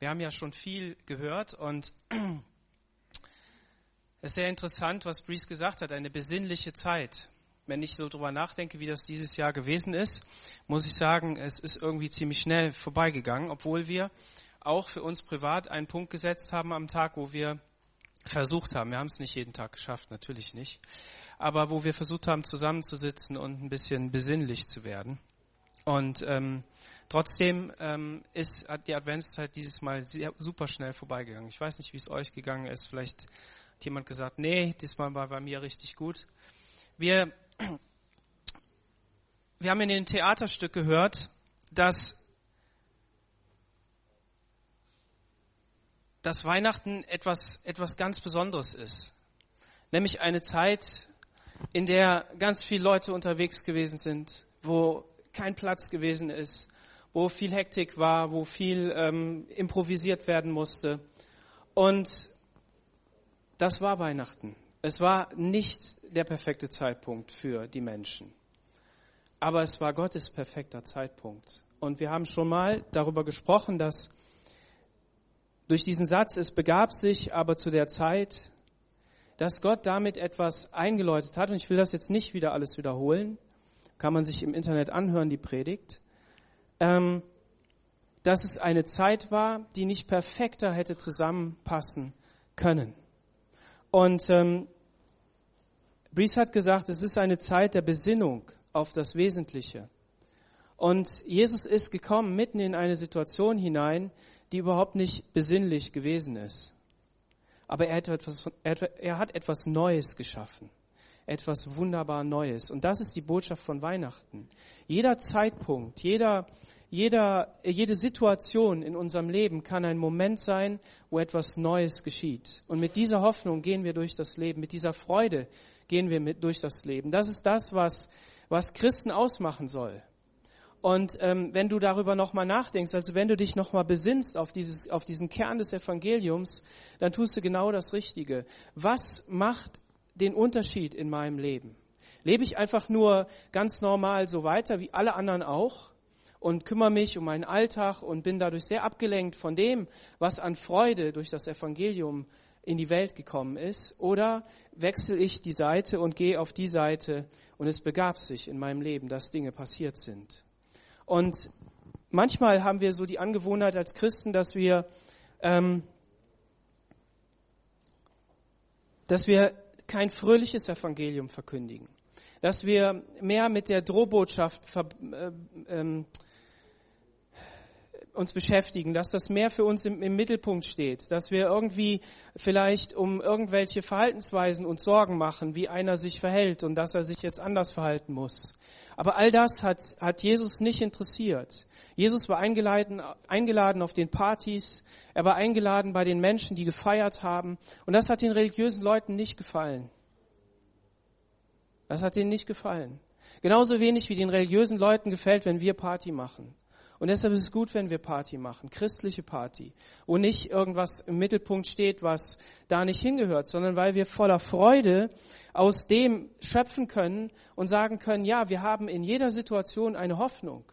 Wir haben ja schon viel gehört und es ist sehr interessant, was Breeze gesagt hat, eine besinnliche Zeit. Wenn ich so drüber nachdenke, wie das dieses Jahr gewesen ist, muss ich sagen, es ist irgendwie ziemlich schnell vorbeigegangen, obwohl wir auch für uns privat einen Punkt gesetzt haben am Tag, wo wir versucht haben, wir haben es nicht jeden Tag geschafft, natürlich nicht, aber wo wir versucht haben, zusammenzusitzen und ein bisschen besinnlich zu werden. Und ähm, trotzdem ähm, ist die Adventszeit dieses Mal sehr, super schnell vorbeigegangen. Ich weiß nicht, wie es euch gegangen ist. Vielleicht hat jemand gesagt, nee, diesmal war bei mir richtig gut. Wir, wir haben in dem Theaterstück gehört, dass dass Weihnachten etwas, etwas ganz Besonderes ist. Nämlich eine Zeit, in der ganz viele Leute unterwegs gewesen sind, wo kein Platz gewesen ist, wo viel Hektik war, wo viel ähm, improvisiert werden musste. Und das war Weihnachten. Es war nicht der perfekte Zeitpunkt für die Menschen. Aber es war Gottes perfekter Zeitpunkt. Und wir haben schon mal darüber gesprochen, dass durch diesen Satz, es begab sich aber zu der Zeit, dass Gott damit etwas eingeläutet hat. Und ich will das jetzt nicht wieder alles wiederholen. Kann man sich im Internet anhören, die Predigt. Ähm, dass es eine Zeit war, die nicht perfekter hätte zusammenpassen können. Und ähm, Brees hat gesagt, es ist eine Zeit der Besinnung auf das Wesentliche. Und Jesus ist gekommen mitten in eine Situation hinein, die überhaupt nicht besinnlich gewesen ist. Aber er hat etwas, er hat etwas Neues geschaffen. Etwas wunderbar Neues. Und das ist die Botschaft von Weihnachten. Jeder Zeitpunkt, jeder, jeder, jede Situation in unserem Leben kann ein Moment sein, wo etwas Neues geschieht. Und mit dieser Hoffnung gehen wir durch das Leben. Mit dieser Freude gehen wir mit durch das Leben. Das ist das, was, was Christen ausmachen soll. Und ähm, wenn du darüber nochmal nachdenkst, also wenn du dich nochmal besinnst auf, dieses, auf diesen Kern des Evangeliums, dann tust du genau das Richtige. Was macht den Unterschied in meinem Leben? Lebe ich einfach nur ganz normal so weiter wie alle anderen auch und kümmere mich um meinen Alltag und bin dadurch sehr abgelenkt von dem, was an Freude durch das Evangelium in die Welt gekommen ist? Oder wechsle ich die Seite und gehe auf die Seite und es begab sich in meinem Leben, dass Dinge passiert sind? Und manchmal haben wir so die Angewohnheit als Christen, dass wir, ähm, dass wir kein fröhliches Evangelium verkündigen, dass wir mehr mit der Drohbotschaft äh, ähm, uns beschäftigen, dass das mehr für uns im, im, Mittelpunkt steht, dass wir irgendwie vielleicht um irgendwelche Verhaltensweisen uns Sorgen machen, wie einer sich verhält und dass er sich jetzt anders verhalten muss. Aber all das hat, hat Jesus nicht interessiert. Jesus war eingeladen, eingeladen auf den Partys, er war eingeladen bei den Menschen, die gefeiert haben. Und das hat den religiösen Leuten nicht gefallen. Das hat ihnen nicht gefallen. Genauso wenig wie den religiösen Leuten gefällt, wenn wir Party machen. Und deshalb ist es gut, wenn wir Party machen, christliche Party, wo nicht irgendwas im Mittelpunkt steht, was da nicht hingehört, sondern weil wir voller Freude aus dem schöpfen können und sagen können, ja, wir haben in jeder Situation eine Hoffnung.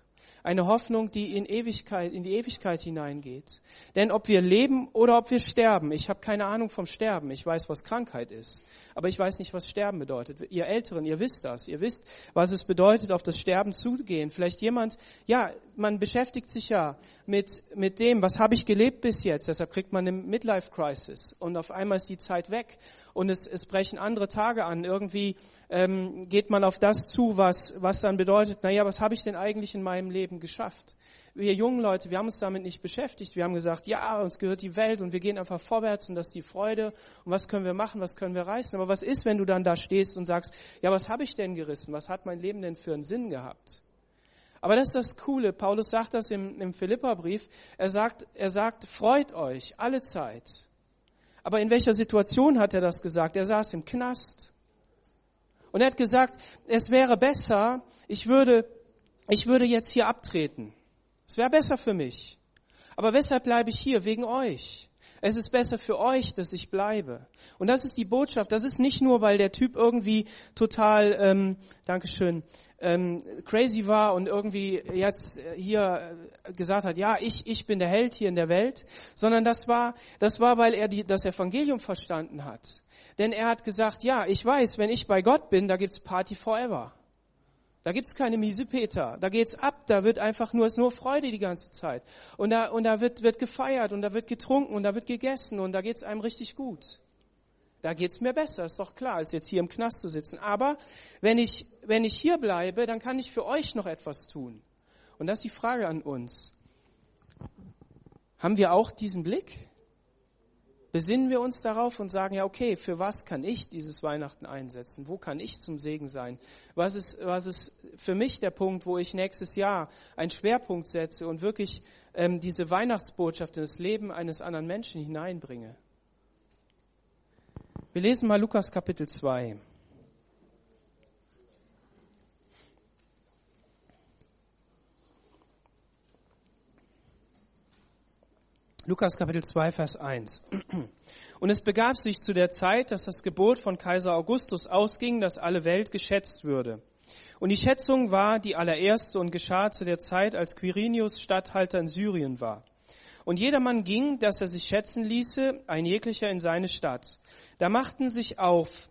Eine Hoffnung, die in Ewigkeit, in die Ewigkeit hineingeht. Denn ob wir leben oder ob wir sterben, ich habe keine Ahnung vom Sterben. Ich weiß, was Krankheit ist. Aber ich weiß nicht, was Sterben bedeutet. Ihr Älteren, ihr wisst das. Ihr wisst, was es bedeutet, auf das Sterben zugehen. Vielleicht jemand, ja, man beschäftigt sich ja mit, mit dem, was habe ich gelebt bis jetzt. Deshalb kriegt man eine Midlife-Crisis. Und auf einmal ist die Zeit weg und es, es brechen andere Tage an. Irgendwie ähm, geht man auf das zu, was, was dann bedeutet, naja, was habe ich denn eigentlich in meinem Leben geschafft? Wir jungen Leute, wir haben uns damit nicht beschäftigt. Wir haben gesagt, ja, uns gehört die Welt und wir gehen einfach vorwärts und das ist die Freude. Und was können wir machen, was können wir reißen? Aber was ist, wenn du dann da stehst und sagst, ja, was habe ich denn gerissen? Was hat mein Leben denn für einen Sinn gehabt? Aber das ist das Coole. Paulus sagt das im, im Philipperbrief. Er sagt, er sagt, freut euch alle Zeit. Aber in welcher Situation hat er das gesagt? Er saß im Knast. Und er hat gesagt, es wäre besser, ich würde, ich würde jetzt hier abtreten. Es wäre besser für mich. Aber weshalb bleibe ich hier? Wegen euch. Es ist besser für euch, dass ich bleibe. Und das ist die Botschaft. Das ist nicht nur, weil der Typ irgendwie total, ähm, Dankeschön, ähm, crazy war und irgendwie jetzt hier gesagt hat, ja, ich, ich bin der Held hier in der Welt, sondern das war, das war, weil er die, das Evangelium verstanden hat. Denn er hat gesagt, ja, ich weiß, wenn ich bei Gott bin, da gibt's Party forever. Da gibt's keine miese Peter. Da geht's ab. Da wird einfach nur, ist nur Freude die ganze Zeit. Und da, und da wird, wird gefeiert und da wird getrunken und da wird gegessen und da geht's einem richtig gut. Da geht's mir besser, ist doch klar, als jetzt hier im Knast zu sitzen. Aber wenn ich, wenn ich hier bleibe, dann kann ich für euch noch etwas tun. Und das ist die Frage an uns. Haben wir auch diesen Blick? Besinnen wir uns darauf und sagen, ja, okay, für was kann ich dieses Weihnachten einsetzen? Wo kann ich zum Segen sein? Was ist, was ist für mich der Punkt, wo ich nächstes Jahr einen Schwerpunkt setze und wirklich ähm, diese Weihnachtsbotschaft in das Leben eines anderen Menschen hineinbringe? Wir lesen mal Lukas Kapitel 2. Lukas Kapitel 2, Vers 1. Und es begab sich zu der Zeit, dass das Gebot von Kaiser Augustus ausging, dass alle Welt geschätzt würde. Und die Schätzung war die allererste und geschah zu der Zeit, als Quirinius Statthalter in Syrien war. Und jedermann ging, dass er sich schätzen ließe, ein jeglicher in seine Stadt. Da machten sich auf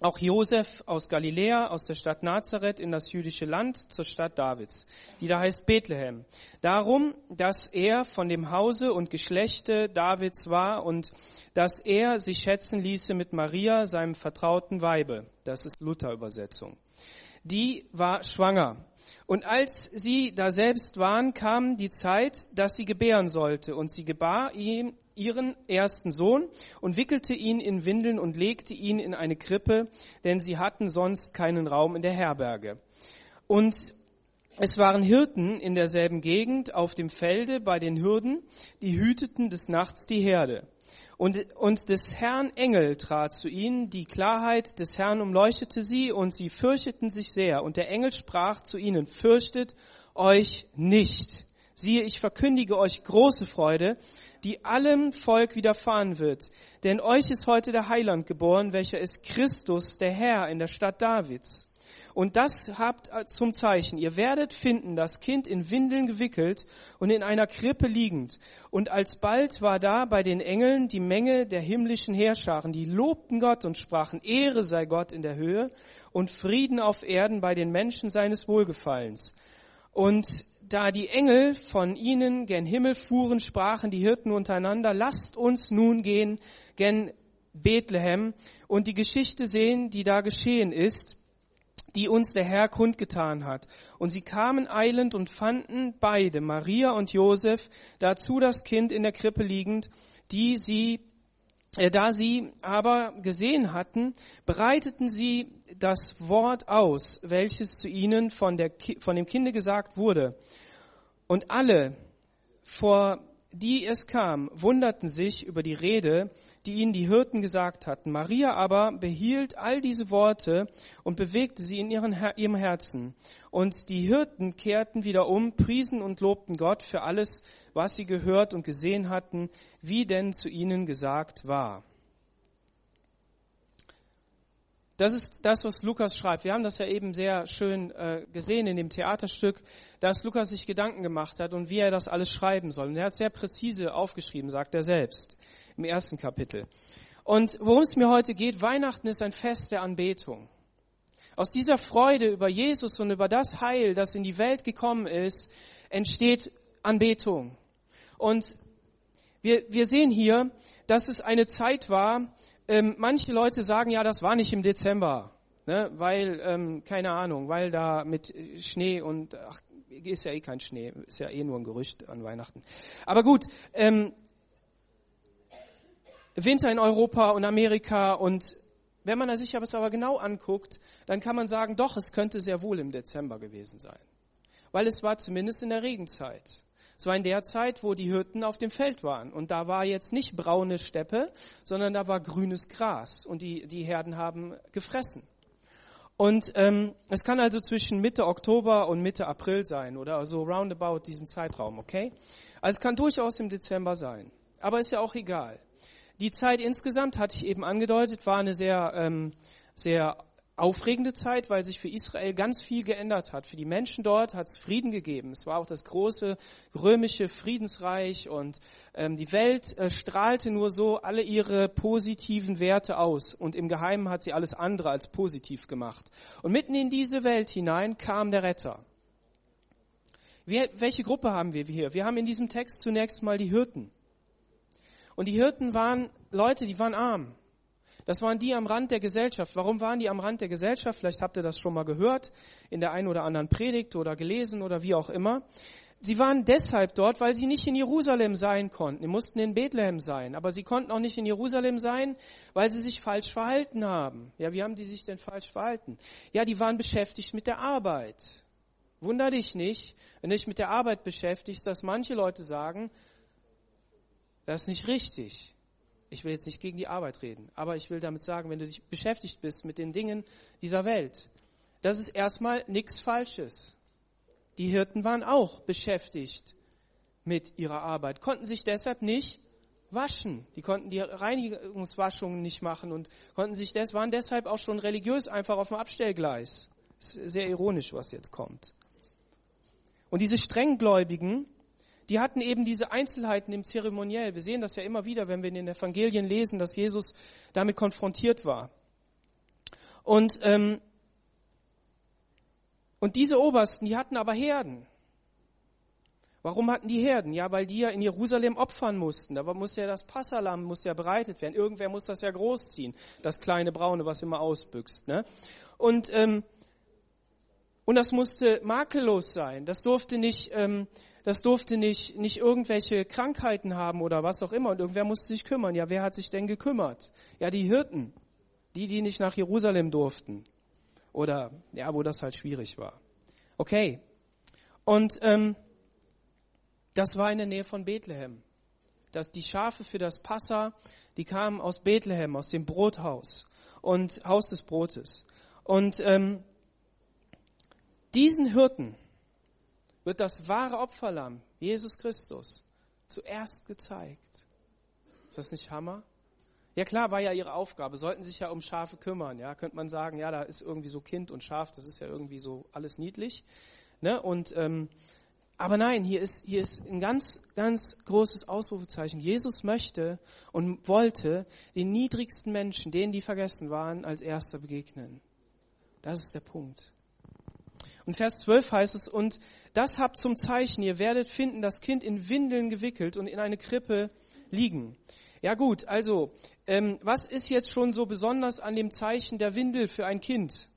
auch Josef aus Galiläa, aus der Stadt Nazareth in das jüdische Land zur Stadt Davids, die da heißt Bethlehem. Darum, dass er von dem Hause und Geschlechte Davids war und dass er sich schätzen ließe mit Maria, seinem vertrauten Weibe. Das ist Luther-Übersetzung. Die war schwanger. Und als sie da selbst waren, kam die Zeit, dass sie gebären sollte. Und sie gebar ihm ihren ersten Sohn und wickelte ihn in Windeln und legte ihn in eine Krippe, denn sie hatten sonst keinen Raum in der Herberge. Und es waren Hirten in derselben Gegend auf dem Felde bei den Hürden, die hüteten des Nachts die Herde. Und, und des Herrn Engel trat zu ihnen, die Klarheit des Herrn umleuchtete sie, und sie fürchteten sich sehr. Und der Engel sprach zu ihnen, fürchtet euch nicht. Siehe, ich verkündige euch große Freude, die allem Volk widerfahren wird. Denn euch ist heute der Heiland geboren, welcher ist Christus, der Herr in der Stadt Davids. Und das habt zum Zeichen. Ihr werdet finden, das Kind in Windeln gewickelt und in einer Krippe liegend. Und alsbald war da bei den Engeln die Menge der himmlischen Heerscharen, die lobten Gott und sprachen, Ehre sei Gott in der Höhe und Frieden auf Erden bei den Menschen seines Wohlgefallens. Und da die Engel von ihnen gen Himmel fuhren, sprachen die Hirten untereinander, lasst uns nun gehen gen Bethlehem und die Geschichte sehen, die da geschehen ist, die uns der Herr kundgetan hat. Und sie kamen eilend und fanden beide, Maria und Josef, dazu das Kind in der Krippe liegend, die sie äh, da sie aber gesehen hatten, breiteten sie das Wort aus, welches zu ihnen von, der, von dem Kinde gesagt wurde. Und alle, vor die es kam, wunderten sich über die Rede, die ihnen die Hirten gesagt hatten. Maria aber behielt all diese Worte und bewegte sie in ihren, ihrem Herzen. Und die Hirten kehrten wieder um, priesen und lobten Gott für alles, was sie gehört und gesehen hatten, wie denn zu ihnen gesagt war. Das ist das, was Lukas schreibt. Wir haben das ja eben sehr schön äh, gesehen in dem Theaterstück, dass Lukas sich Gedanken gemacht hat und wie er das alles schreiben soll. Und er hat sehr präzise aufgeschrieben, sagt er selbst im ersten Kapitel. Und worum es mir heute geht, Weihnachten ist ein Fest der Anbetung. Aus dieser Freude über Jesus und über das Heil, das in die Welt gekommen ist, entsteht Anbetung. Und wir, wir sehen hier, dass es eine Zeit war, ähm, manche Leute sagen, ja, das war nicht im Dezember, ne, weil, ähm, keine Ahnung, weil da mit Schnee und, ach, ist ja eh kein Schnee, ist ja eh nur ein Gerücht an Weihnachten. Aber gut, ähm, Winter in Europa und Amerika und wenn man sich es aber genau anguckt, dann kann man sagen, doch, es könnte sehr wohl im Dezember gewesen sein. Weil es war zumindest in der Regenzeit. Es war in der Zeit, wo die Hirten auf dem Feld waren. Und da war jetzt nicht braune Steppe, sondern da war grünes Gras. Und die, die Herden haben gefressen. Und ähm, es kann also zwischen Mitte Oktober und Mitte April sein oder so roundabout diesen Zeitraum, okay? Also es kann durchaus im Dezember sein. aber ist ja auch egal. Die Zeit insgesamt, hatte ich eben angedeutet, war eine sehr, ähm, sehr aufregende Zeit, weil sich für Israel ganz viel geändert hat. Für die Menschen dort hat es Frieden gegeben. Es war auch das große römische Friedensreich und ähm, die Welt äh, strahlte nur so alle ihre positiven Werte aus und im Geheimen hat sie alles andere als positiv gemacht. Und mitten in diese Welt hinein kam der Retter. Wir, welche Gruppe haben wir hier? Wir haben in diesem Text zunächst mal die Hirten. Und die Hirten waren Leute, die waren arm. Das waren die am Rand der Gesellschaft. Warum waren die am Rand der Gesellschaft? Vielleicht habt ihr das schon mal gehört in der einen oder anderen Predigt oder gelesen oder wie auch immer. Sie waren deshalb dort, weil sie nicht in Jerusalem sein konnten. Sie mussten in Bethlehem sein. Aber sie konnten auch nicht in Jerusalem sein, weil sie sich falsch verhalten haben. Ja, wie haben die sich denn falsch verhalten? Ja, die waren beschäftigt mit der Arbeit. Wunder dich nicht, wenn du dich mit der Arbeit beschäftigst, dass manche Leute sagen, das ist nicht richtig ich will jetzt nicht gegen die Arbeit reden, aber ich will damit sagen, wenn du dich beschäftigt bist mit den Dingen dieser Welt, das ist erstmal nichts Falsches. Die Hirten waren auch beschäftigt mit ihrer Arbeit, konnten sich deshalb nicht waschen. Die konnten die Reinigungswaschungen nicht machen und konnten sich des, waren deshalb auch schon religiös einfach auf dem Abstellgleis. Ist sehr ironisch, was jetzt kommt. Und diese Strenggläubigen, die hatten eben diese Einzelheiten im Zeremoniell. Wir sehen das ja immer wieder, wenn wir in den Evangelien lesen, dass Jesus damit konfrontiert war. Und, ähm, und diese Obersten, die hatten aber Herden. Warum hatten die Herden? Ja, weil die ja in Jerusalem opfern mussten. Da muss ja das Passalam muss ja bereitet werden. Irgendwer muss das ja großziehen. Das kleine Braune, was immer ausbüchst. Ne? Und, ähm, und das musste makellos sein. Das durfte nicht, ähm, das durfte nicht, nicht irgendwelche Krankheiten haben oder was auch immer. Und irgendwer musste sich kümmern. Ja, wer hat sich denn gekümmert? Ja, die Hirten. Die, die nicht nach Jerusalem durften. Oder, ja, wo das halt schwierig war. Okay. Und ähm, das war in der Nähe von Bethlehem. Das, die Schafe für das Passa, die kamen aus Bethlehem, aus dem Brothaus und Haus des Brotes. Und ähm, diesen Hirten, wird das wahre Opferlamm, Jesus Christus, zuerst gezeigt. Ist das nicht Hammer? Ja klar, war ja ihre Aufgabe, sollten sich ja um Schafe kümmern. Ja, könnte man sagen, ja, da ist irgendwie so Kind und Schaf, das ist ja irgendwie so alles niedlich. Ne? Und ähm, aber nein, hier ist hier ist ein ganz ganz großes Ausrufezeichen. Jesus möchte und wollte den niedrigsten Menschen, denen die vergessen waren, als erster begegnen. Das ist der Punkt. Und Vers 12 heißt es, und das habt zum Zeichen, ihr werdet finden, das Kind in Windeln gewickelt und in eine Krippe liegen. Ja gut, also, ähm, was ist jetzt schon so besonders an dem Zeichen der Windel für ein Kind?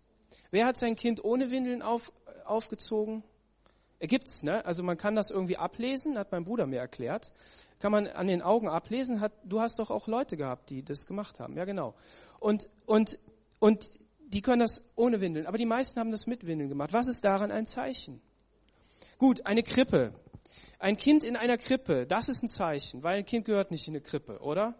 Wer hat sein Kind ohne Windeln auf, aufgezogen? Gibt's, ne? Also man kann das irgendwie ablesen, hat mein Bruder mir erklärt. Kann man an den Augen ablesen. Hat, du hast doch auch Leute gehabt, die das gemacht haben. Ja, genau. Und, und, und die können das ohne Windeln, aber die meisten haben das mit Windeln gemacht. Was ist daran ein Zeichen? Gut, eine Krippe. Ein Kind in einer Krippe, das ist ein Zeichen, weil ein Kind gehört nicht in eine Krippe, oder?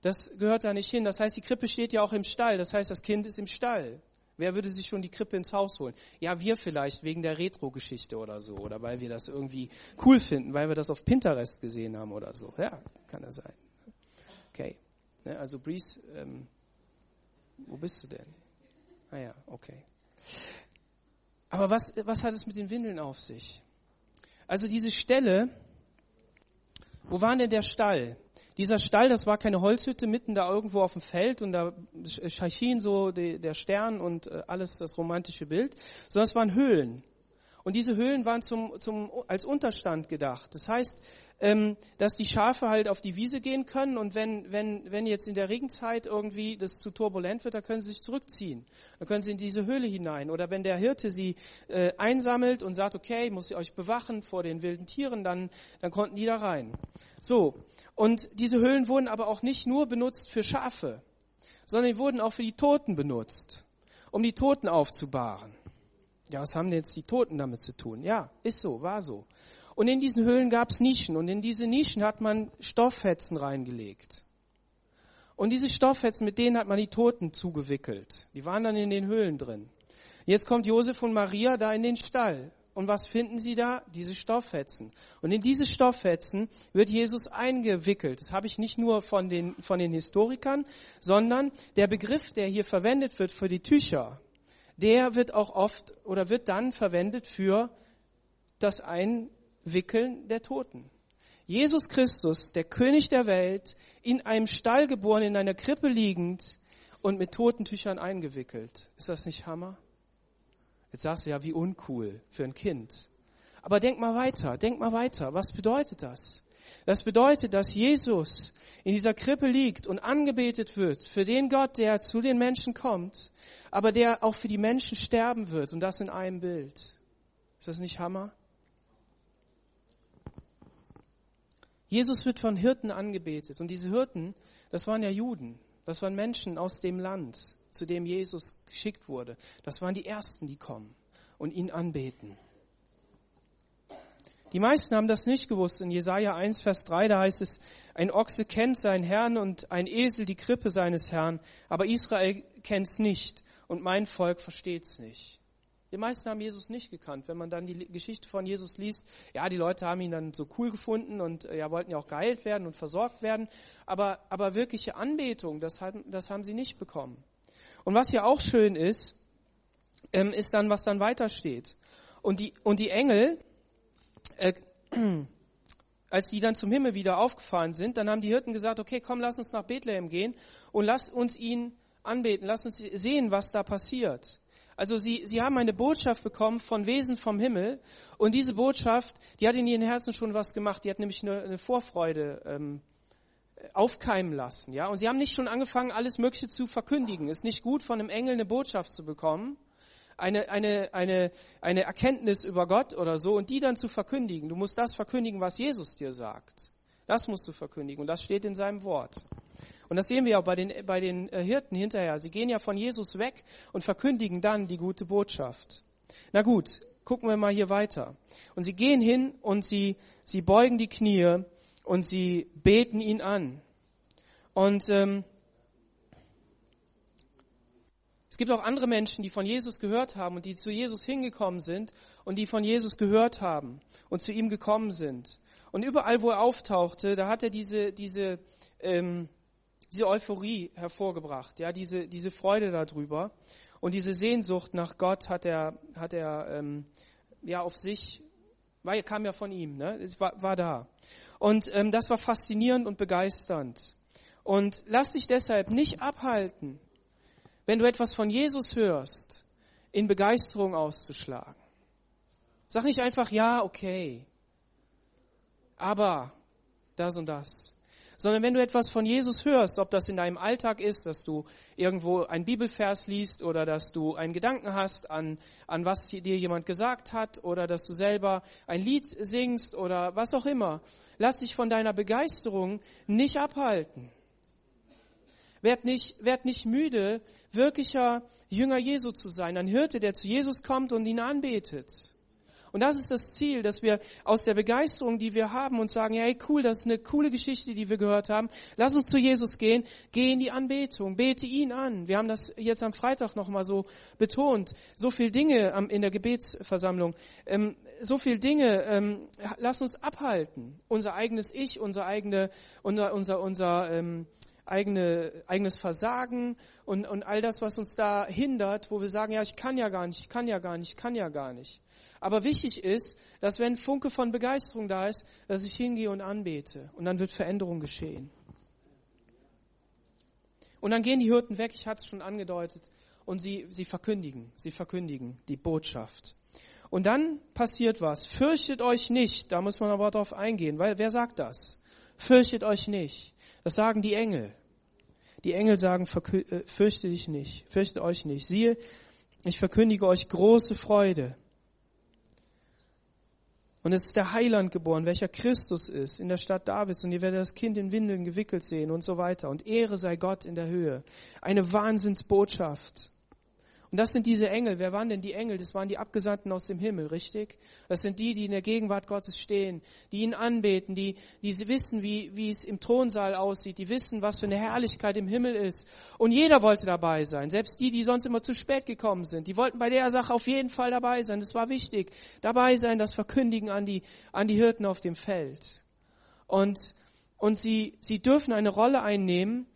Das gehört da nicht hin. Das heißt, die Krippe steht ja auch im Stall. Das heißt, das Kind ist im Stall. Wer würde sich schon die Krippe ins Haus holen? Ja, wir vielleicht wegen der Retro-Geschichte oder so. Oder weil wir das irgendwie cool finden, weil wir das auf Pinterest gesehen haben oder so. Ja, kann ja sein. Okay. Ne, also Breeze, ähm, wo bist du denn? Ah ja, okay. Aber was, was hat es mit den Windeln auf sich? Also diese Stelle, wo war denn der Stall? Dieser Stall, das war keine Holzhütte mitten da irgendwo auf dem Feld und da schien so der Stern und äh, alles das romantische Bild, sondern es waren Höhlen. Und diese Höhlen waren zum, zum, als Unterstand gedacht. Das heißt, ähm, dass die Schafe halt auf die Wiese gehen können und wenn, wenn, wenn jetzt in der Regenzeit irgendwie das zu turbulent wird, dann können sie sich zurückziehen. Dann können sie in diese Höhle hinein. Oder wenn der Hirte sie äh, einsammelt und sagt, okay, muss ich euch bewachen vor den wilden Tieren, dann, dann konnten die da rein. So. Und diese Höhlen wurden aber auch nicht nur benutzt für Schafe, sondern die wurden auch für die Toten benutzt, um die Toten aufzubahren. Ja, was haben denn jetzt die Toten damit zu tun? Ja, ist so, war so. Und in diesen Höhlen gab es Nischen und in diese Nischen hat man Stofffetzen reingelegt. Und diese Stofffetzen, mit denen hat man die Toten zugewickelt. Die waren dann in den Höhlen drin. Jetzt kommt Josef und Maria da in den Stall. und was finden sie da? Diese Stofffetzen. Und in diese Stofffetzen wird Jesus eingewickelt. Das habe ich nicht nur von den, von den Historikern, sondern der Begriff, der hier verwendet wird für die Tücher, der wird auch oft oder wird dann verwendet für das Einwickeln der Toten. Jesus Christus, der König der Welt, in einem Stall geboren, in einer Krippe liegend und mit Totentüchern eingewickelt. Ist das nicht Hammer? Jetzt sagst du ja, wie uncool für ein Kind. Aber denk mal weiter, denk mal weiter. Was bedeutet das? Das bedeutet, dass Jesus in dieser Krippe liegt und angebetet wird für den Gott, der zu den Menschen kommt, aber der auch für die Menschen sterben wird und das in einem Bild. Ist das nicht Hammer? Jesus wird von Hirten angebetet und diese Hirten, das waren ja Juden, das waren Menschen aus dem Land, zu dem Jesus geschickt wurde. Das waren die Ersten, die kommen und ihn anbeten. Die meisten haben das nicht gewusst. In Jesaja 1, Vers 3, da heißt es, ein Ochse kennt seinen Herrn und ein Esel die Krippe seines Herrn, aber Israel kennt's nicht und mein Volk versteht's nicht. Die meisten haben Jesus nicht gekannt. Wenn man dann die Geschichte von Jesus liest, ja, die Leute haben ihn dann so cool gefunden und äh, ja, wollten ja auch geheilt werden und versorgt werden. Aber, aber wirkliche Anbetung, das, hat, das haben sie nicht bekommen. Und was ja auch schön ist, ähm, ist dann, was dann weiter steht. Und die, und die Engel, äh, als die dann zum Himmel wieder aufgefahren sind, dann haben die Hirten gesagt, okay, komm, lass uns nach Bethlehem gehen und lass uns ihn anbeten, lass uns sehen, was da passiert. Also sie, sie haben eine Botschaft bekommen von Wesen vom Himmel und diese Botschaft, die hat in ihren Herzen schon was gemacht. Die hat nämlich eine, eine Vorfreude ähm, aufkeimen lassen. Ja, und sie haben nicht schon angefangen, alles Mögliche zu verkündigen. Ist nicht gut, von einem Engel eine Botschaft zu bekommen, eine eine eine eine Erkenntnis über Gott oder so und die dann zu verkündigen. Du musst das verkündigen, was Jesus dir sagt. Das musst du verkündigen und das steht in seinem Wort. Und das sehen wir auch bei den, bei den äh, Hirten hinterher. Sie gehen ja von Jesus weg und verkündigen dann die gute Botschaft. Na gut, gucken wir mal hier weiter. Und sie gehen hin und sie, sie beugen die Knie und sie beten ihn an. Und ähm, es gibt auch andere Menschen, die von Jesus gehört haben und die zu Jesus hingekommen sind und die von Jesus gehört haben und zu ihm gekommen sind. Und überall, wo er auftauchte, da hat er diese, diese ähm, diese Euphorie hervorgebracht, ja, diese, diese Freude darüber. Und diese Sehnsucht nach Gott hat er, hat er ähm, ja auf sich, weil kam ja von ihm, ne? Es war, war da. Und ähm, das war faszinierend und begeisternd. Und lass dich deshalb nicht abhalten, wenn du etwas von Jesus hörst, in Begeisterung auszuschlagen. Sag nicht einfach, ja, okay, aber das und das sondern wenn du etwas von Jesus hörst, ob das in deinem Alltag ist, dass du irgendwo ein Bibelvers liest oder dass du einen Gedanken hast an, an was dir jemand gesagt hat oder dass du selber ein Lied singst oder was auch immer, lass dich von deiner Begeisterung nicht abhalten. Werd nicht, werd nicht müde, wirklicher Jünger Jesu zu sein, ein Hirte, der zu Jesus kommt und ihn anbetet. Und das ist das Ziel, dass wir aus der Begeisterung, die wir haben und sagen, hey cool, das ist eine coole Geschichte, die wir gehört haben. Lass uns zu Jesus gehen, geh in die Anbetung, bete ihn an. Wir haben das jetzt am Freitag nochmal so betont. So viel Dinge in der Gebetsversammlung. Ähm, so viel Dinge, ähm, lass uns abhalten. Unser eigenes Ich, unser eigene, unser, unser, unser, ähm, eigene, eigenes Versagen und, und all das, was uns da hindert, wo wir sagen, ja, ich kann ja gar nicht, ich kann ja gar nicht, ich kann ja gar nicht. Aber wichtig ist, dass wenn Funke von Begeisterung da ist, dass ich hingehe und anbete. Und dann wird Veränderung geschehen. Und dann gehen die Hirten weg, ich hatte es schon angedeutet, und sie, sie verkündigen, sie verkündigen die Botschaft. Und dann passiert was. Fürchtet euch nicht, da muss man aber darauf eingehen, weil wer sagt das? Fürchtet euch nicht. Das sagen die Engel. Die Engel sagen, äh, fürchte dich nicht, fürchte euch nicht. Siehe, ich verkündige euch große Freude, und es ist der Heiland geboren, welcher Christus ist, in der Stadt Davids. Und ihr werdet das Kind in Windeln gewickelt sehen und so weiter. Und Ehre sei Gott in der Höhe. Eine Wahnsinnsbotschaft. Und das sind diese Engel. Wer waren denn die Engel? Das waren die Abgesandten aus dem Himmel, richtig? Das sind die, die in der Gegenwart Gottes stehen, die ihn anbeten, die, die wissen, wie, wie es im Thronsaal aussieht, die wissen, was für eine Herrlichkeit im Himmel ist. Und jeder wollte dabei sein. Selbst die, die sonst immer zu spät gekommen sind. Die wollten bei der Sache auf jeden Fall dabei sein. Das war wichtig. Dabei sein, das verkündigen an die, an die Hirten auf dem Feld. Und, und sie, sie dürfen eine Rolle einnehmen,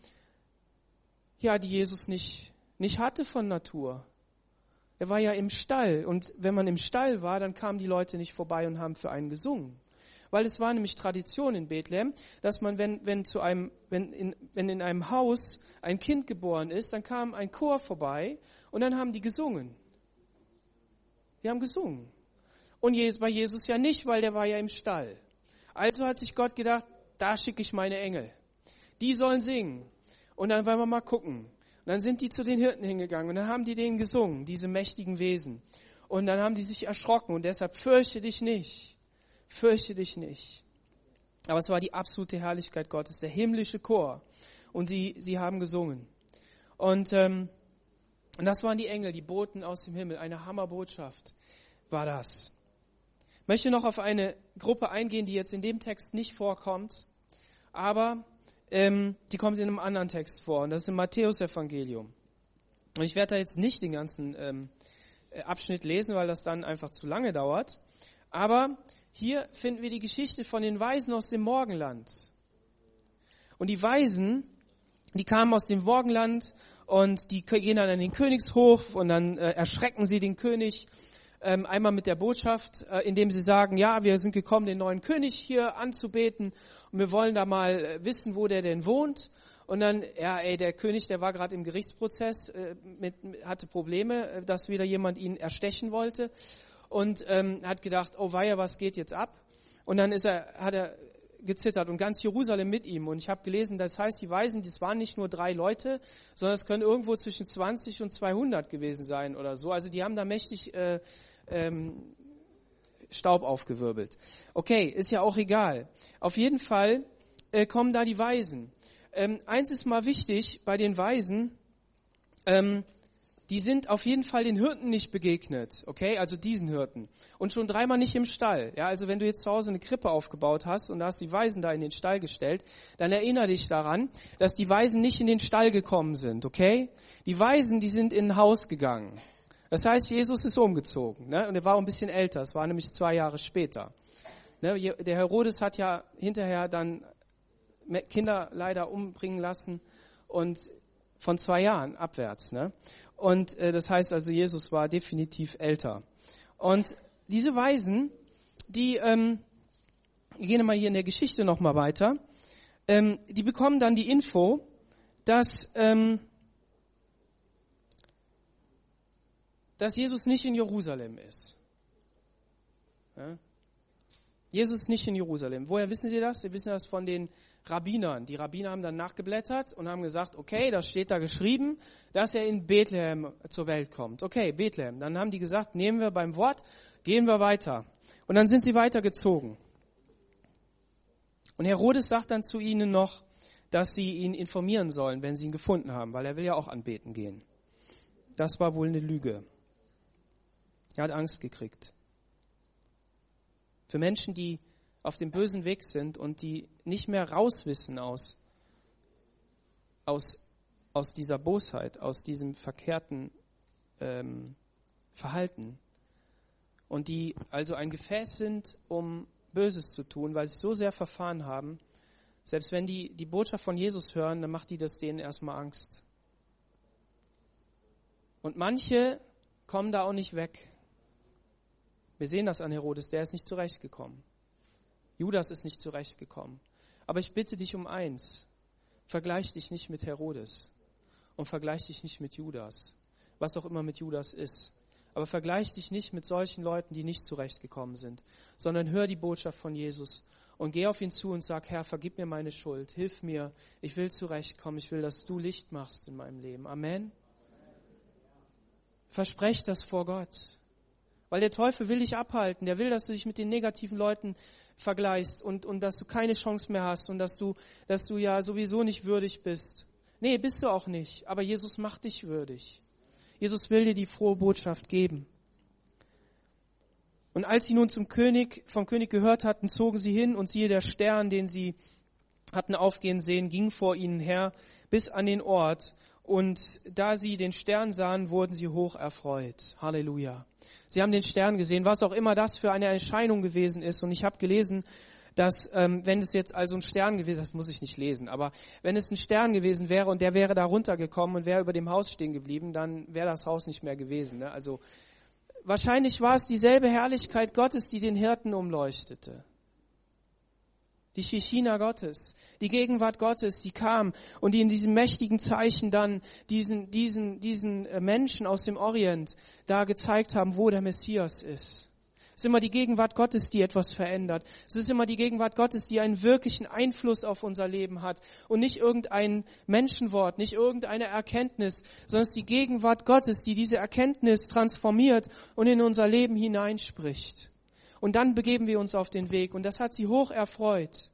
ja, die Jesus nicht, nicht hatte von Natur. Er war ja im Stall und wenn man im Stall war, dann kamen die Leute nicht vorbei und haben für einen gesungen. Weil es war nämlich Tradition in Bethlehem, dass man, wenn, wenn, zu einem, wenn, in, wenn in einem Haus ein Kind geboren ist, dann kam ein Chor vorbei und dann haben die gesungen. Die haben gesungen. Und bei Jesus ja nicht, weil der war ja im Stall. Also hat sich Gott gedacht, da schicke ich meine Engel. Die sollen singen. Und dann wollen wir mal gucken. Und dann sind die zu den Hirten hingegangen und dann haben die denen gesungen, diese mächtigen Wesen. Und dann haben die sich erschrocken und deshalb fürchte dich nicht, fürchte dich nicht. Aber es war die absolute Herrlichkeit Gottes, der himmlische Chor. Und sie, sie haben gesungen. Und, ähm, und das waren die Engel, die Boten aus dem Himmel. Eine Hammerbotschaft war das. Ich möchte noch auf eine Gruppe eingehen, die jetzt in dem Text nicht vorkommt, aber ähm, die kommt in einem anderen Text vor, und das ist im Matthäus-Evangelium. Und ich werde da jetzt nicht den ganzen ähm, äh, Abschnitt lesen, weil das dann einfach zu lange dauert. Aber hier finden wir die Geschichte von den Weisen aus dem Morgenland. Und die Weisen, die kamen aus dem Morgenland und die gehen dann in den Königshof und dann äh, erschrecken sie den König ähm, einmal mit der Botschaft, äh, indem sie sagen, ja, wir sind gekommen, den neuen König hier anzubeten und wir wollen da mal äh, wissen, wo der denn wohnt. Und dann, ja, ey, der König, der war gerade im Gerichtsprozess, äh, mit, hatte Probleme, äh, dass wieder jemand ihn erstechen wollte und ähm, hat gedacht, oh weia, was geht jetzt ab? Und dann ist er, hat er gezittert und ganz Jerusalem mit ihm. Und ich habe gelesen, das heißt, die Weisen, das waren nicht nur drei Leute, sondern es können irgendwo zwischen 20 und 200 gewesen sein oder so. Also die haben da mächtig äh, ähm, Staub aufgewirbelt. Okay, ist ja auch egal. Auf jeden Fall äh, kommen da die Weisen. Ähm, eins ist mal wichtig bei den Weisen, ähm, die sind auf jeden Fall den Hirten nicht begegnet, okay, also diesen Hirten. Und schon dreimal nicht im Stall. Ja, also wenn du jetzt zu Hause eine Krippe aufgebaut hast und da hast die Weisen da in den Stall gestellt, dann erinnere dich daran, dass die Weisen nicht in den Stall gekommen sind, okay? Die Weisen, die sind in ein Haus gegangen. Das heißt, Jesus ist umgezogen. Ne? Und er war auch ein bisschen älter. Es war nämlich zwei Jahre später. Ne? Der Herodes hat ja hinterher dann Kinder leider umbringen lassen und von zwei Jahren abwärts. Ne? Und äh, das heißt also, Jesus war definitiv älter. Und diese Weisen, die ähm, gehen mal hier in der Geschichte nochmal weiter, ähm, die bekommen dann die Info, dass ähm, dass Jesus nicht in Jerusalem ist. Ja? Jesus ist nicht in Jerusalem. Woher wissen Sie das? Sie wissen das von den Rabbinern. Die Rabbiner haben dann nachgeblättert und haben gesagt, okay, das steht da geschrieben, dass er in Bethlehem zur Welt kommt. Okay, Bethlehem. Dann haben die gesagt, nehmen wir beim Wort, gehen wir weiter. Und dann sind sie weitergezogen. Und Herodes sagt dann zu ihnen noch, dass sie ihn informieren sollen, wenn sie ihn gefunden haben, weil er will ja auch anbeten gehen. Das war wohl eine Lüge. Er hat Angst gekriegt. Für Menschen, die auf dem bösen Weg sind und die nicht mehr rauswissen aus, aus, aus dieser Bosheit, aus diesem verkehrten ähm, Verhalten und die also ein Gefäß sind, um Böses zu tun, weil sie so sehr verfahren haben, selbst wenn die die Botschaft von Jesus hören, dann macht die das denen erstmal Angst. Und manche kommen da auch nicht weg. Wir sehen das an Herodes, der ist nicht zurechtgekommen. Judas ist nicht zurechtgekommen. Aber ich bitte dich um eins. Vergleich dich nicht mit Herodes und vergleich dich nicht mit Judas, was auch immer mit Judas ist. Aber vergleich dich nicht mit solchen Leuten, die nicht zurechtgekommen sind, sondern hör die Botschaft von Jesus und geh auf ihn zu und sag, Herr, vergib mir meine Schuld, hilf mir, ich will zurechtkommen, ich will, dass du Licht machst in meinem Leben. Amen. Versprech das vor Gott. Weil der Teufel will dich abhalten. Der will, dass du dich mit den negativen Leuten vergleichst und, und dass du keine Chance mehr hast und dass du, dass du ja sowieso nicht würdig bist. Nee, bist du auch nicht. Aber Jesus macht dich würdig. Jesus will dir die frohe Botschaft geben. Und als sie nun zum König, vom König gehört hatten, zogen sie hin und siehe der Stern, den sie hatten aufgehen sehen, ging vor ihnen her bis an den Ort. Und da sie den Stern sahen, wurden sie hoch erfreut. Halleluja. Sie haben den Stern gesehen, was auch immer das für eine Erscheinung gewesen ist. Und ich habe gelesen, dass ähm, wenn es jetzt also ein Stern gewesen, das muss ich nicht lesen, aber wenn es ein Stern gewesen wäre und der wäre da runtergekommen und wäre über dem Haus stehen geblieben, dann wäre das Haus nicht mehr gewesen. Ne? Also wahrscheinlich war es dieselbe Herrlichkeit Gottes, die den Hirten umleuchtete. Die Shishina Gottes, die Gegenwart Gottes, die kam und die in diesem mächtigen Zeichen dann diesen, diesen, diesen äh, Menschen aus dem Orient da gezeigt haben, wo der Messias ist. Es ist immer die Gegenwart Gottes, die etwas verändert. Es ist immer die Gegenwart Gottes, die einen wirklichen Einfluss auf unser Leben hat. Und nicht irgendein Menschenwort, nicht irgendeine Erkenntnis, sondern es ist die Gegenwart Gottes, die diese Erkenntnis transformiert und in unser Leben hineinspricht. Und dann begeben wir uns auf den Weg. Und das hat sie hoch erfreut.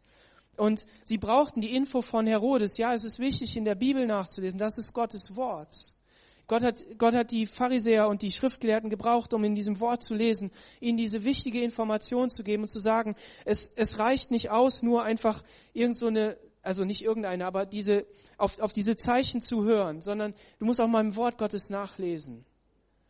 Und sie brauchten die Info von Herodes. Ja, es ist wichtig, in der Bibel nachzulesen. Das ist Gottes Wort. Gott hat, Gott hat die Pharisäer und die Schriftgelehrten gebraucht, um in diesem Wort zu lesen, ihnen diese wichtige Information zu geben und zu sagen, es, es reicht nicht aus, nur einfach irgend so eine, also nicht irgendeine, aber diese, auf, auf diese Zeichen zu hören, sondern du musst auch mal im Wort Gottes nachlesen.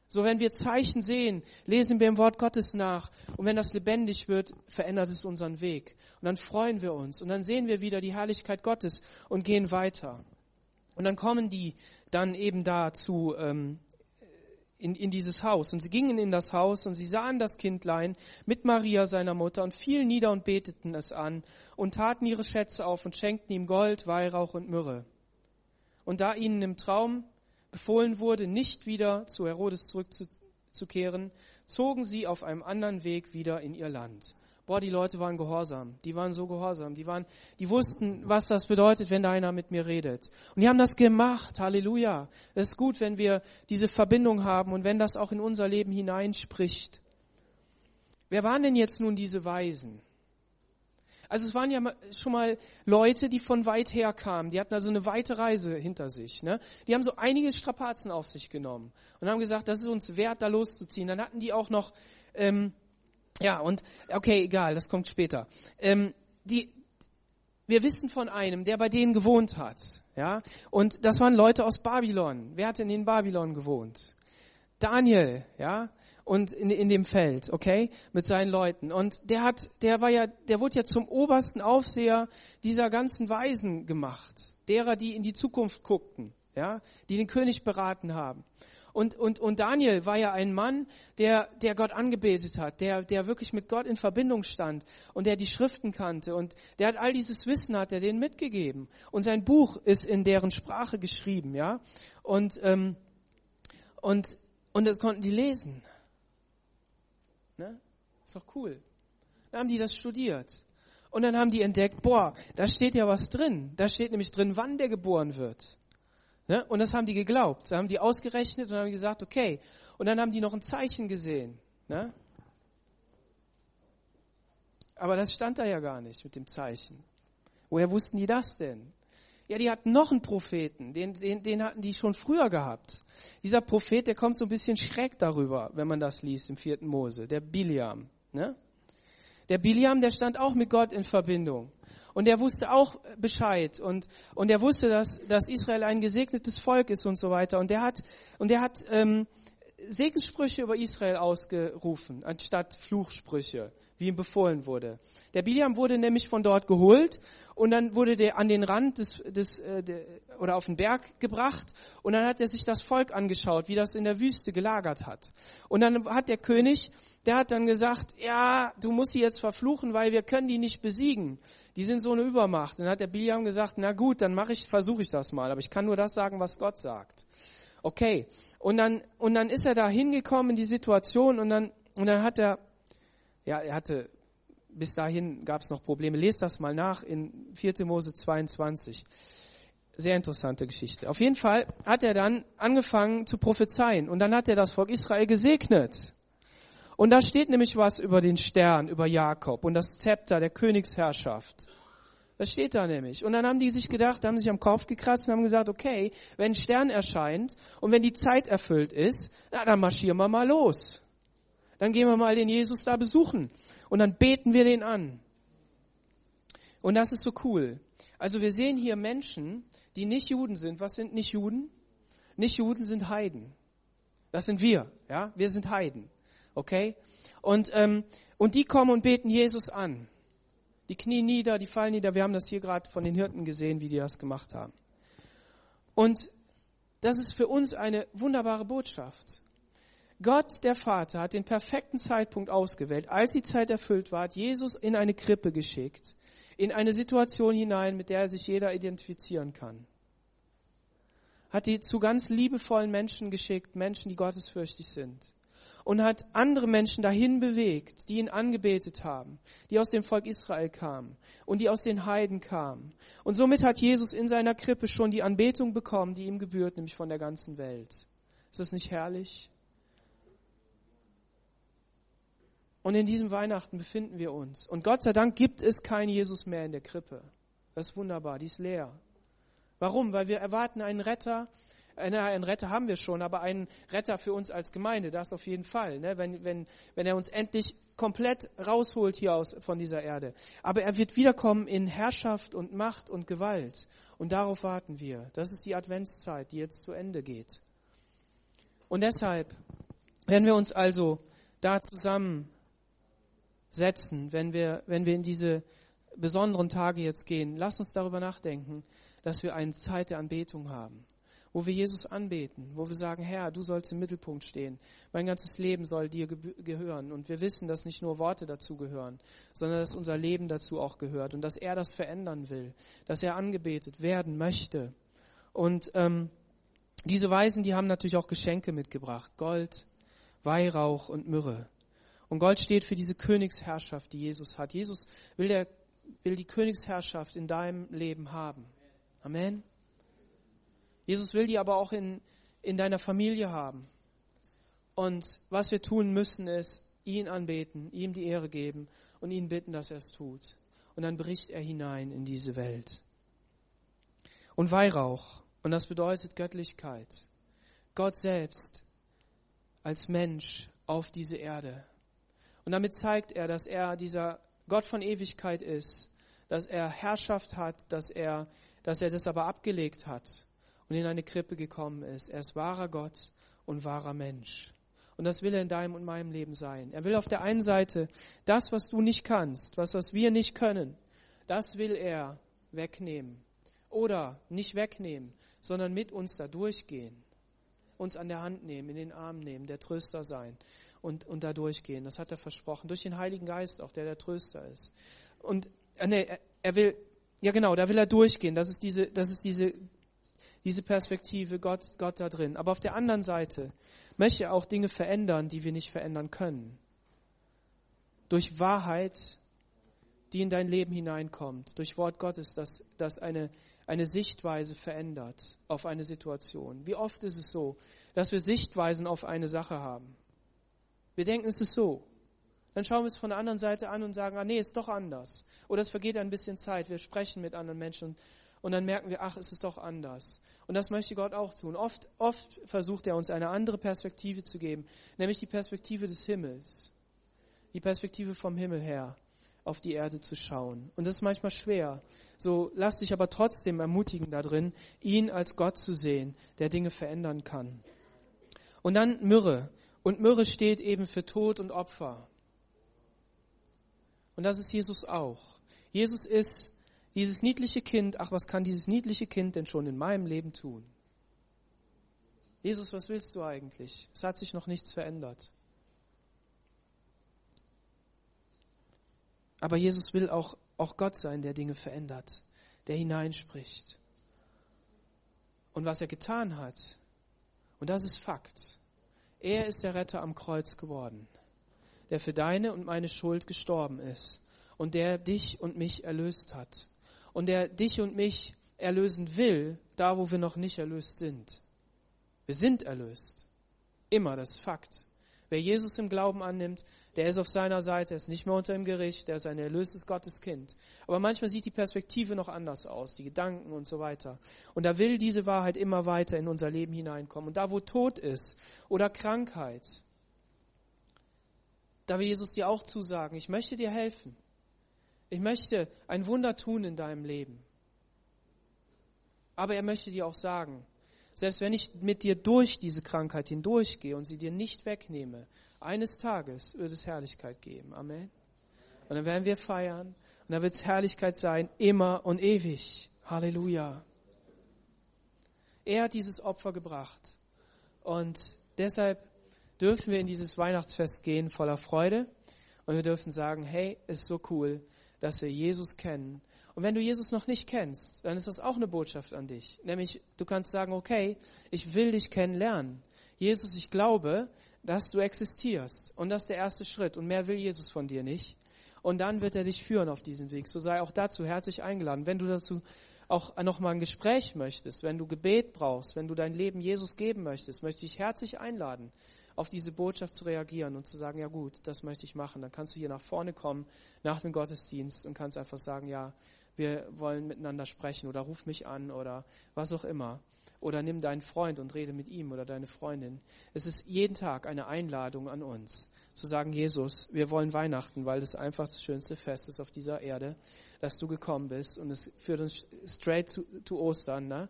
So, wenn wir Zeichen sehen, lesen wir im Wort Gottes nach. Und wenn das lebendig wird, verändert es unseren Weg. Und dann freuen wir uns. Und dann sehen wir wieder die Herrlichkeit Gottes und gehen weiter. Und dann kommen die dann eben da zu, ähm, in, in dieses Haus. Und sie gingen in das Haus und sie sahen das Kindlein mit Maria, seiner Mutter, und fielen nieder und beteten es an und taten ihre Schätze auf und schenkten ihm Gold, Weihrauch und Myrrhe. Und da ihnen im Traum befohlen wurde, nicht wieder zu Herodes zurückzukehren, zogen sie auf einem anderen Weg wieder in ihr Land boah, die Leute waren gehorsam. Die waren so gehorsam. Die waren, die wussten, was das bedeutet, wenn da einer mit mir redet. Und die haben das gemacht. Halleluja. Es ist gut, wenn wir diese Verbindung haben und wenn das auch in unser Leben hineinspricht. Wer waren denn jetzt nun diese Weisen? Also es waren ja schon mal Leute, die von weit her kamen. Die hatten also eine weite Reise hinter sich. Ne? Die haben so einige Strapazen auf sich genommen und haben gesagt, das ist uns wert, da loszuziehen. Dann hatten die auch noch ähm, ja, und okay, egal, das kommt später. Ähm, die, wir wissen von einem, der bei denen gewohnt hat. Ja, und das waren Leute aus Babylon. Wer hat denn in Babylon gewohnt? Daniel, ja, und in, in dem Feld, okay, mit seinen Leuten. Und der hat, der war ja, der wurde ja zum obersten Aufseher dieser ganzen Weisen gemacht, derer, die in die Zukunft guckten, ja, die den König beraten haben. Und, und, und Daniel war ja ein Mann, der, der Gott angebetet hat, der, der wirklich mit Gott in Verbindung stand und der die Schriften kannte und der hat all dieses Wissen hat er denen mitgegeben. Und sein Buch ist in deren Sprache geschrieben, ja. Und, ähm, und, und das konnten die lesen. Ne? Ist doch cool. Dann haben die das studiert. Und dann haben die entdeckt, boah, da steht ja was drin. Da steht nämlich drin, wann der geboren wird. Ne? Und das haben die geglaubt. Da haben die ausgerechnet und haben gesagt, okay. Und dann haben die noch ein Zeichen gesehen. Ne? Aber das stand da ja gar nicht mit dem Zeichen. Woher wussten die das denn? Ja, die hatten noch einen Propheten, den, den, den hatten die schon früher gehabt. Dieser Prophet, der kommt so ein bisschen schräg darüber, wenn man das liest im vierten Mose, der Biliam. Ne? Der Biliam, der stand auch mit Gott in Verbindung. Und er wusste auch Bescheid und, und er wusste, dass, dass Israel ein gesegnetes Volk ist und so weiter. Und er hat, und er hat ähm, Segenssprüche über Israel ausgerufen, anstatt Fluchsprüche, wie ihm befohlen wurde. Der Biliam wurde nämlich von dort geholt und dann wurde der an den Rand des, des äh, de, oder auf den Berg gebracht und dann hat er sich das Volk angeschaut, wie das in der Wüste gelagert hat. Und dann hat der König, der hat dann gesagt, ja, du musst sie jetzt verfluchen, weil wir können die nicht besiegen die sind so eine Übermacht. Und dann hat der Biliam gesagt, na gut, dann mache ich, versuche ich das mal, aber ich kann nur das sagen, was Gott sagt. Okay. Und dann, und dann ist er da hingekommen in die Situation und dann, und dann hat er, ja, er hatte, bis dahin gab es noch Probleme. Lest das mal nach in 4. Mose 22. Sehr interessante Geschichte. Auf jeden Fall hat er dann angefangen zu prophezeien und dann hat er das Volk Israel gesegnet. Und da steht nämlich was über den Stern, über Jakob und das Zepter der Königsherrschaft. Das steht da nämlich. Und dann haben die sich gedacht, haben sich am Kopf gekratzt und haben gesagt, okay, wenn ein Stern erscheint und wenn die Zeit erfüllt ist, na, dann marschieren wir mal los. Dann gehen wir mal den Jesus da besuchen und dann beten wir den an. Und das ist so cool. Also wir sehen hier Menschen, die nicht Juden sind. Was sind nicht Juden? Nicht Juden sind Heiden. Das sind wir, ja. Wir sind Heiden, okay? Und ähm, und die kommen und beten Jesus an. Die knien nieder, die fallen nieder. Wir haben das hier gerade von den Hirten gesehen, wie die das gemacht haben. Und das ist für uns eine wunderbare Botschaft. Gott, der Vater, hat den perfekten Zeitpunkt ausgewählt. Als die Zeit erfüllt war, hat Jesus in eine Krippe geschickt, in eine Situation hinein, mit der sich jeder identifizieren kann. Hat die zu ganz liebevollen Menschen geschickt, Menschen, die gottesfürchtig sind und hat andere Menschen dahin bewegt, die ihn angebetet haben, die aus dem Volk Israel kamen und die aus den Heiden kamen. Und somit hat Jesus in seiner Krippe schon die Anbetung bekommen, die ihm gebührt, nämlich von der ganzen Welt. Ist das nicht herrlich? Und in diesem Weihnachten befinden wir uns. Und Gott sei Dank gibt es keinen Jesus mehr in der Krippe. Das ist wunderbar, die ist leer. Warum? Weil wir erwarten einen Retter, einen Retter haben wir schon, aber einen Retter für uns als Gemeinde, das auf jeden Fall, ne? wenn, wenn, wenn er uns endlich komplett rausholt hier aus, von dieser Erde. Aber er wird wiederkommen in Herrschaft und Macht und Gewalt. Und darauf warten wir. Das ist die Adventszeit, die jetzt zu Ende geht. Und deshalb, wenn wir uns also da zusammensetzen, wenn wir, wenn wir in diese besonderen Tage jetzt gehen, lass uns darüber nachdenken, dass wir eine Zeit der Anbetung haben wo wir Jesus anbeten, wo wir sagen, Herr, du sollst im Mittelpunkt stehen. Mein ganzes Leben soll dir gehören. Und wir wissen, dass nicht nur Worte dazu gehören, sondern dass unser Leben dazu auch gehört und dass er das verändern will, dass er angebetet werden möchte. Und ähm, diese Weisen, die haben natürlich auch Geschenke mitgebracht. Gold, Weihrauch und Myrrhe. Und Gold steht für diese Königsherrschaft, die Jesus hat. Jesus will, der, will die Königsherrschaft in deinem Leben haben. Amen. Jesus will die aber auch in, in deiner Familie haben. Und was wir tun müssen, ist ihn anbeten, ihm die Ehre geben und ihn bitten, dass er es tut. Und dann bricht er hinein in diese Welt. Und Weihrauch, und das bedeutet Göttlichkeit. Gott selbst als Mensch auf diese Erde. Und damit zeigt er, dass er dieser Gott von Ewigkeit ist, dass er Herrschaft hat, dass er, dass er das aber abgelegt hat und in eine Krippe gekommen ist. Er ist wahrer Gott und wahrer Mensch. Und das will er in deinem und meinem Leben sein. Er will auf der einen Seite das, was du nicht kannst, was, was wir nicht können, das will er wegnehmen. Oder nicht wegnehmen, sondern mit uns da durchgehen. Uns an der Hand nehmen, in den Arm nehmen, der Tröster sein und, und da durchgehen. Das hat er versprochen. Durch den Heiligen Geist auch, der der Tröster ist. Und äh, nee, er will, ja genau, da will er durchgehen. Das ist diese, das ist diese diese Perspektive, Gott, Gott da drin. Aber auf der anderen Seite möchte er auch Dinge verändern, die wir nicht verändern können. Durch Wahrheit, die in dein Leben hineinkommt, durch Wort Gottes, das, das eine, eine Sichtweise verändert auf eine Situation. Wie oft ist es so, dass wir Sichtweisen auf eine Sache haben? Wir denken, es ist so. Dann schauen wir es von der anderen Seite an und sagen, ah nee, ist doch anders. Oder es vergeht ein bisschen Zeit. Wir sprechen mit anderen Menschen und dann merken wir, ach, es ist doch anders. Und das möchte Gott auch tun. Oft, oft versucht er uns eine andere Perspektive zu geben, nämlich die Perspektive des Himmels. Die Perspektive vom Himmel her auf die Erde zu schauen. Und das ist manchmal schwer. So lass dich aber trotzdem ermutigen darin, ihn als Gott zu sehen, der Dinge verändern kann. Und dann Myrrhe. Und Myrrhe steht eben für Tod und Opfer. Und das ist Jesus auch. Jesus ist dieses niedliche Kind, ach, was kann dieses niedliche Kind denn schon in meinem Leben tun? Jesus, was willst du eigentlich? Es hat sich noch nichts verändert. Aber Jesus will auch, auch Gott sein, der Dinge verändert, der hineinspricht. Und was er getan hat, und das ist Fakt, er ist der Retter am Kreuz geworden, der für deine und meine Schuld gestorben ist und der dich und mich erlöst hat und der dich und mich erlösen will, da wo wir noch nicht erlöst sind. Wir sind erlöst. Immer, das Fakt. Wer Jesus im Glauben annimmt, der ist auf seiner Seite, er ist nicht mehr unter dem Gericht, der ist ein erlöstes Gotteskind. Aber manchmal sieht die Perspektive noch anders aus, die Gedanken und so weiter. Und da will diese Wahrheit immer weiter in unser Leben hineinkommen. Und da, wo Tod ist oder Krankheit, da will Jesus dir auch zusagen, ich möchte dir helfen. Ich möchte ein Wunder tun in deinem Leben. Aber er möchte dir auch sagen, selbst wenn ich mit dir durch diese Krankheit hindurchgehe und sie dir nicht wegnehme, eines Tages wird es Herrlichkeit geben. Amen. Und dann werden wir feiern und dann wird es Herrlichkeit sein, immer und ewig. Halleluja. Er hat dieses Opfer gebracht. Und deshalb dürfen wir in dieses Weihnachtsfest gehen voller Freude. Und wir dürfen sagen, hey, ist so cool, dass wir Jesus kennen. Und wenn du Jesus noch nicht kennst, dann ist das auch eine Botschaft an dich. Nämlich, du kannst sagen, okay, ich will dich kennenlernen. Jesus, ich glaube, dass du existierst. Und das ist der erste Schritt. Und mehr will Jesus von dir nicht. Und dann wird er dich führen auf diesem Weg. So sei auch dazu herzlich eingeladen. Wenn du dazu auch nochmal ein Gespräch möchtest, wenn du Gebet brauchst, wenn du dein Leben Jesus geben möchtest, möchte ich herzlich einladen, auf diese Botschaft zu reagieren und zu sagen, ja gut, das möchte ich machen. Dann kannst du hier nach vorne kommen nach dem Gottesdienst und kannst einfach sagen, ja, wir wollen miteinander sprechen oder ruf mich an oder was auch immer. Oder nimm deinen Freund und rede mit ihm oder deine Freundin. Es ist jeden Tag eine Einladung an uns, zu sagen, Jesus, wir wollen Weihnachten, weil das einfach das schönste Fest ist auf dieser Erde, dass du gekommen bist und es führt uns straight zu, zu Ostern. Ne?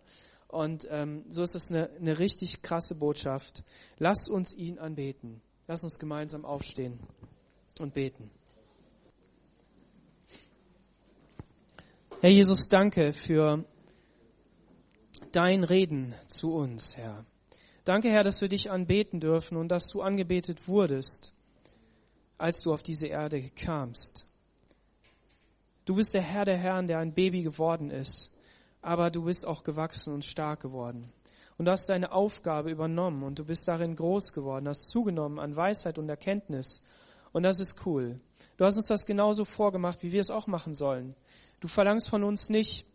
Und ähm, so ist das eine, eine richtig krasse Botschaft. Lass uns ihn anbeten. Lass uns gemeinsam aufstehen und beten. Herr Jesus, danke für dein Reden zu uns, Herr. Danke, Herr, dass wir dich anbeten dürfen und dass du angebetet wurdest, als du auf diese Erde kamst. Du bist der Herr der Herren, der ein Baby geworden ist aber du bist auch gewachsen und stark geworden. Und du hast deine Aufgabe übernommen und du bist darin groß geworden, hast zugenommen an Weisheit und Erkenntnis. Und das ist cool. Du hast uns das genauso vorgemacht, wie wir es auch machen sollen. Du verlangst von uns nicht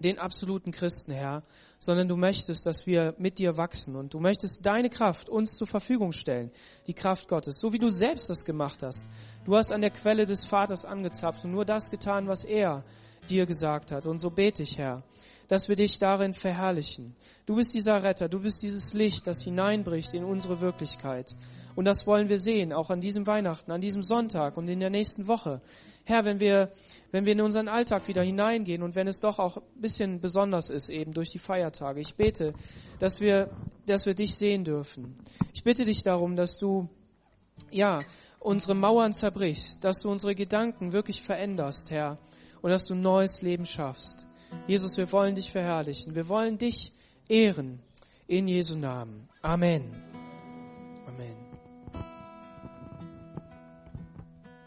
den absoluten Christen, Herr, sondern du möchtest, dass wir mit dir wachsen und du möchtest deine Kraft uns zur Verfügung stellen, die Kraft Gottes, so wie du selbst das gemacht hast. Du hast an der Quelle des Vaters angezapft und nur das getan, was er dir gesagt hat. Und so bete ich, Herr, dass wir dich darin verherrlichen. Du bist dieser Retter, du bist dieses Licht, das hineinbricht in unsere Wirklichkeit. Und das wollen wir sehen, auch an diesem Weihnachten, an diesem Sonntag und in der nächsten Woche. Herr, wenn wir, wenn wir in unseren Alltag wieder hineingehen und wenn es doch auch ein bisschen besonders ist, eben durch die Feiertage, ich bete, dass wir, dass wir dich sehen dürfen. Ich bitte dich darum, dass du, ja, unsere Mauern zerbrichst, dass du unsere Gedanken wirklich veränderst, Herr, und dass du neues Leben schaffst. Jesus, wir wollen dich verherrlichen. Wir wollen dich ehren. In Jesu Namen. Amen.